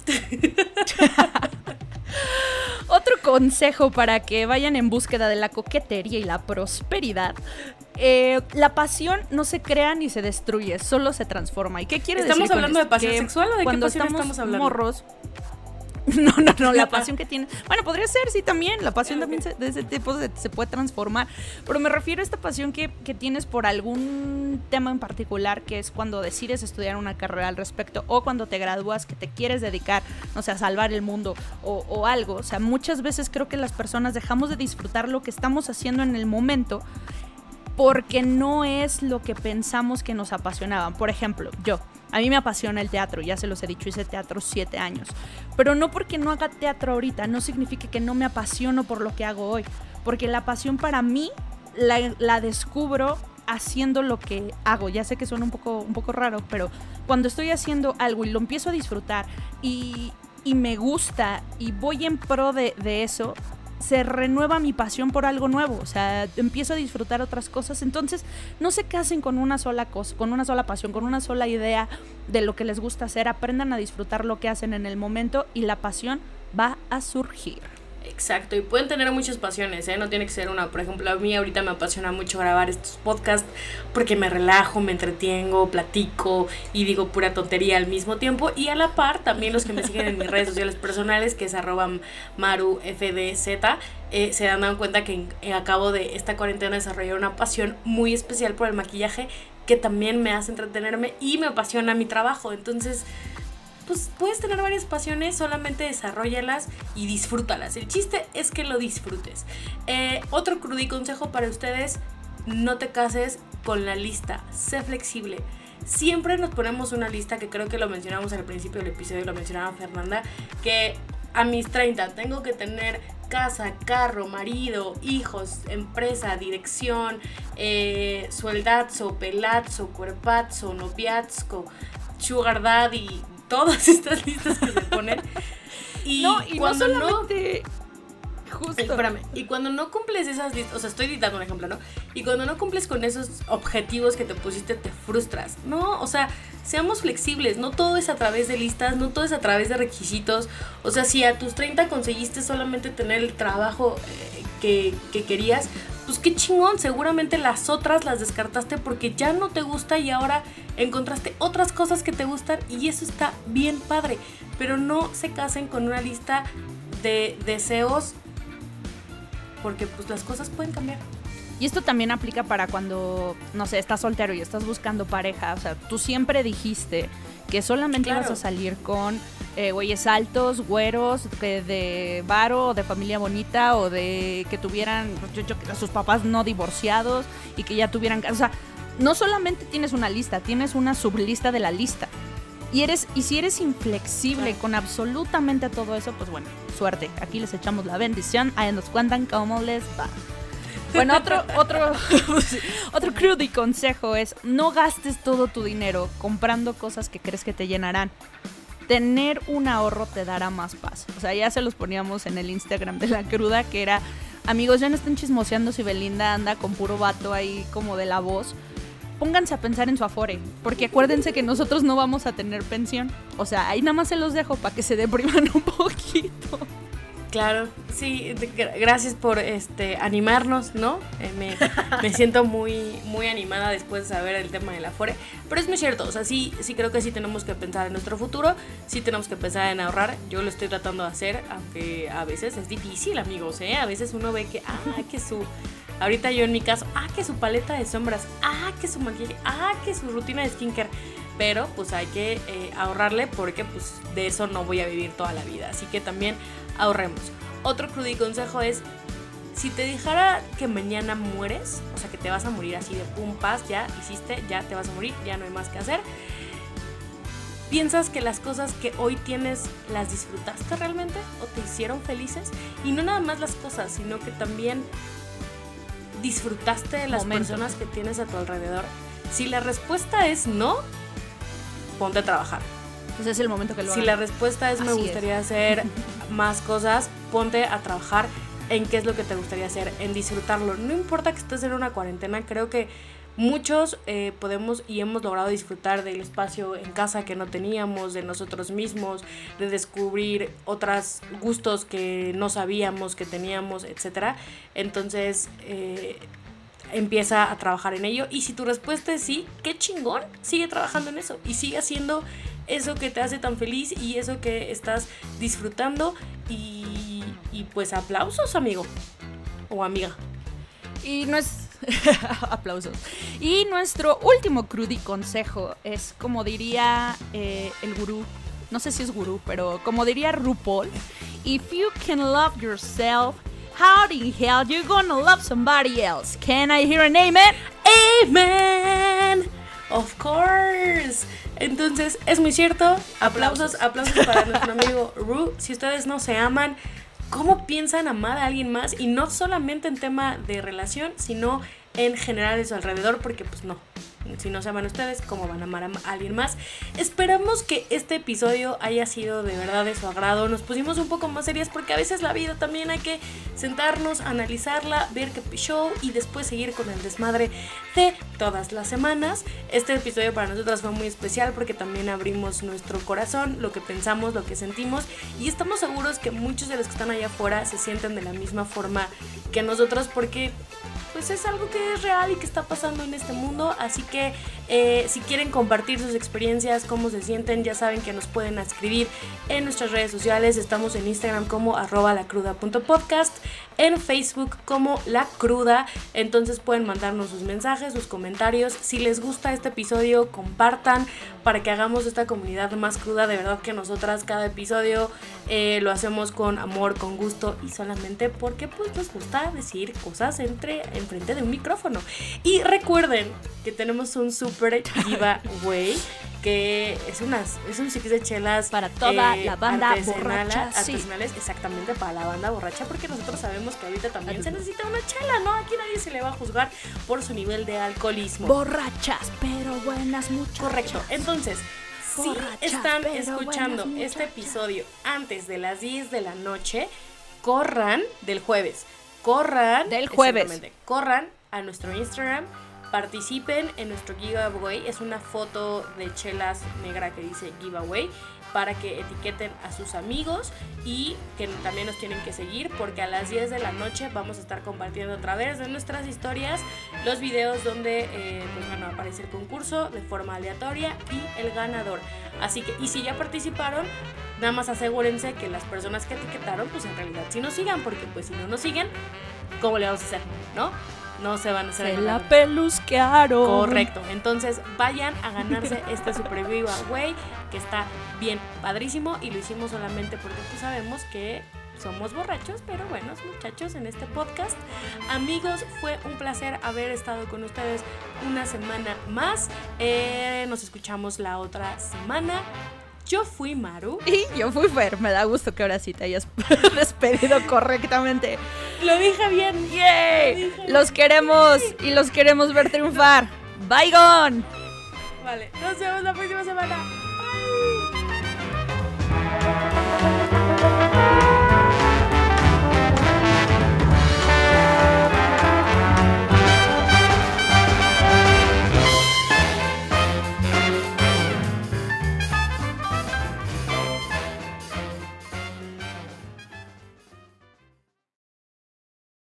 Otro consejo para que vayan en búsqueda de la coquetería y la prosperidad. Eh, la pasión no se crea ni se destruye, solo se transforma. ¿Y qué quiere decir? ¿Estamos hablando de pasión sexual o de qué pasión estamos hablando? Morros, No, no, no, la pasión que tiene. Bueno, podría ser, sí, también. La pasión también de ese tipo se, puede transformar. Pero me refiero a esta pasión que, tienes por algún tema en particular, que es cuando decides estudiar una carrera al respecto, o cuando te gradúas, que te quieres dedicar, no sé, a salvar el mundo o, o algo. O sea, muchas veces creo que las personas dejamos de disfrutar lo que estamos haciendo en el momento porque no es lo que pensamos que nos apasionaban. Por ejemplo, yo, a mí me apasiona el teatro, ya se los he dicho, hice teatro siete años. Pero no porque no haga teatro ahorita, no significa que no me apasiono por lo que hago hoy. Porque la pasión para mí la, descubro haciendo lo que hago. Ya sé que suena un poco, un poco raro, pero cuando estoy haciendo algo y lo empiezo a disfrutar y, me gusta y voy en pro de, de eso, se renueva mi pasión por algo nuevo, o sea, empiezo a disfrutar otras cosas, entonces no se casen con una sola cosa, con una sola pasión, con una sola idea de lo que les gusta hacer, aprendan a disfrutar lo que hacen en el momento y la pasión va a surgir. Exacto, y pueden tener muchas pasiones, ¿eh? No tiene que ser una. Por ejemplo, a mí ahorita me apasiona mucho grabar estos podcasts porque me relajo, me entretengo, platico y digo pura tontería al mismo tiempo. Y a la par, también los que me siguen en mis redes sociales personales, que es arroba marufdz, eh, se han dado cuenta que acabo de esta cuarentena desarrollar una pasión muy especial por el maquillaje que también me hace entretenerme y me apasiona mi trabajo. Entonces pues puedes tener varias pasiones, solamente desarrollalas y disfrútalas. El chiste es que lo disfrutes. Eh, otro crudí consejo para ustedes, no te cases con la lista, sé flexible. Siempre nos ponemos una lista que creo que lo mencionamos al principio del episodio, lo mencionaba Fernanda, que a mis 30 tengo que tener casa, carro, marido, hijos, empresa, dirección, eh, sueldazo, pelazo, cuerpazo, noviazgo, sugar daddy, todas estas listas que se ponen. Y, no, y cuando no solamente... Justo. Espérame. Y cuando no cumples esas listas, o sea, estoy dando un ejemplo, ¿no? Y cuando no cumples con esos objetivos que te pusiste, te frustras. No, o sea, seamos flexibles. No todo es a través de listas, no todo es a través de requisitos. O sea, si a tus 30 conseguiste solamente tener el trabajo eh, que, que querías, pues qué chingón, seguramente las otras las descartaste porque ya no te gusta y ahora encontraste otras cosas que te gustan y eso está bien padre. Pero no se casen con una lista de deseos porque pues las cosas pueden cambiar. Y esto también aplica para cuando, no sé, estás soltero y estás buscando pareja. O sea, tú siempre dijiste que solamente ibas a salir con eh, güeyes altos, güeros, de, de varo, o de familia bonita, o de que tuvieran a sus papás no divorciados y que ya tuvieran. O sea, no solamente tienes una lista, tienes una sublista de la lista. Y, eres, y si eres inflexible con absolutamente todo eso, pues bueno, suerte. Aquí les echamos la bendición. Ahí nos cuentan cómo les va. Bueno, otro, otro, otro crudo y consejo es no gastes todo tu dinero comprando cosas que crees que te llenarán tener un ahorro te dará más paz. O sea, ya se los poníamos en el Instagram de la cruda, que era, amigos, ya no están chismoseando si Belinda anda con puro vato ahí como de la voz. Pónganse a pensar en su afore, porque acuérdense que nosotros no vamos a tener pensión. O sea, ahí nada más se los dejo para que se depriman un poquito. Claro, sí, gracias por este animarnos, ¿no? Eh, me, me, siento muy, muy animada después de saber el tema de la Afore. Pero es muy cierto, o sea, sí, sí creo que sí tenemos que pensar en nuestro futuro, sí tenemos que pensar en ahorrar. Yo lo estoy tratando de hacer, aunque a veces es difícil, amigos, ¿eh? A veces uno ve que, ah, que su... Ahorita yo en mi caso, ah, que su paleta de sombras, ah, que su maquillaje, ah, que su rutina de skincare pero pues hay que eh, ahorrarle porque pues de eso no voy a vivir toda la vida. Así que también ahorremos. Otro crudo consejo es, si te dijera que mañana mueres, o sea que te vas a morir así de pum, paz, ya hiciste, ya te vas a morir, ya no hay más que hacer. ¿Piensas que las cosas que hoy tienes las disfrutaste realmente o te hicieron felices? Y no nada más las cosas, sino que también disfrutaste de las personas que tienes a tu alrededor. Si la respuesta es no, ponte a trabajar. Pues es el momento que lo Si la respuesta es me gustaría hacer más cosas, ponte a trabajar en qué es lo que te gustaría hacer, en disfrutarlo. No importa que estés en una cuarentena, creo que muchos eh, podemos y hemos logrado disfrutar del espacio en casa que no teníamos, de nosotros mismos, de descubrir otros gustos que no sabíamos que teníamos, etc. Entonces, eh, empieza a trabajar en ello. Y si tu respuesta es sí, qué chingón, sigue trabajando en eso y sigue haciendo eso que te hace tan feliz y eso que estás disfrutando. Y, pues aplausos, amigo o amiga. Y no es. aplausos. Y nuestro último crudi consejo es como diría eh, el gurú. No sé si es gurú, pero como diría RuPaul, if you can love yourself, How the hell you gonna love somebody else? Can I hear an amen? Amen. Of course. Entonces, es muy cierto. Aplausos, aplausos para nuestro amigo Ru. Si ustedes no se aman, ¿cómo piensan amar a alguien más? Y no solamente en tema de relación, sino en general de su alrededor, porque pues no, si no se aman ustedes, ¿cómo van a amar a alguien más? Esperamos que este episodio haya sido de verdad de su agrado. Nos pusimos un poco más serias porque a veces la vida también hay que sentarnos, analizarla, ver qué show y después seguir con el desmadre de todas las semanas. Este episodio para nosotras fue muy especial porque también abrimos nuestro corazón, lo que pensamos, lo que sentimos y estamos seguros que muchos de los que están allá afuera se sienten de la misma forma que nosotros porque pues es algo que es real y que está pasando en este mundo. Así que porque eh, si quieren compartir sus experiencias, cómo se sienten, ya saben que nos pueden escribir en nuestras redes sociales. Estamos en Instagram como arroba lacruda.podcast, en Facebook como La Cruda. Entonces pueden mandarnos sus mensajes, sus comentarios. Si les gusta este episodio, compartan para que hagamos esta comunidad más cruda. De verdad que nosotras cada episodio eh, lo hacemos con amor, con gusto y solamente porque pues nos gusta decir cosas entre enfrente de un micrófono. Y recuerden que tenemos un super giveaway que es unas es un six de chelas para toda eh, la banda borracha artesanales exactamente para la banda borracha porque nosotros sabemos que ahorita también se necesita una chela no aquí nadie se le va a juzgar por su nivel de alcoholismo. Borrachas pero buenas muchachas. Correcto. Entonces si están escuchando este episodio antes de las 10 de la noche corran del jueves. Corran del jueves. corran a nuestro Instagram participen en nuestro giveaway. Es una foto de chelas negra que dice giveaway para que etiqueten a sus amigos y que también nos tienen que seguir porque a las 10 de la noche vamos a estar compartiendo a través de nuestras historias los videos donde eh, pues bueno, aparece el concurso de forma aleatoria y el ganador. Así que, y si ya participaron, nada más asegúrense que las personas que etiquetaron pues en realidad sí nos sigan porque pues si no nos siguen, ¿cómo le vamos a hacer? ¿No? No se van a hacer. Se la pelusquearon. Correcto. Entonces vayan a ganarse este Super Güey, que está bien padrísimo y lo hicimos solamente porque pues sabemos que somos borrachos, pero buenos muchachos en este podcast. Amigos, fue un placer haber estado con ustedes una semana más. Eh, nos escuchamos la otra semana. Yo fui Maru. Y yo fui Fer. Me da gusto que ahora sí te hayas despedido correctamente. Lo dije bien. ¡Yay! Los queremos y los queremos ver triunfar. Bye, gone. Vale, nos vemos la próxima semana. Bye.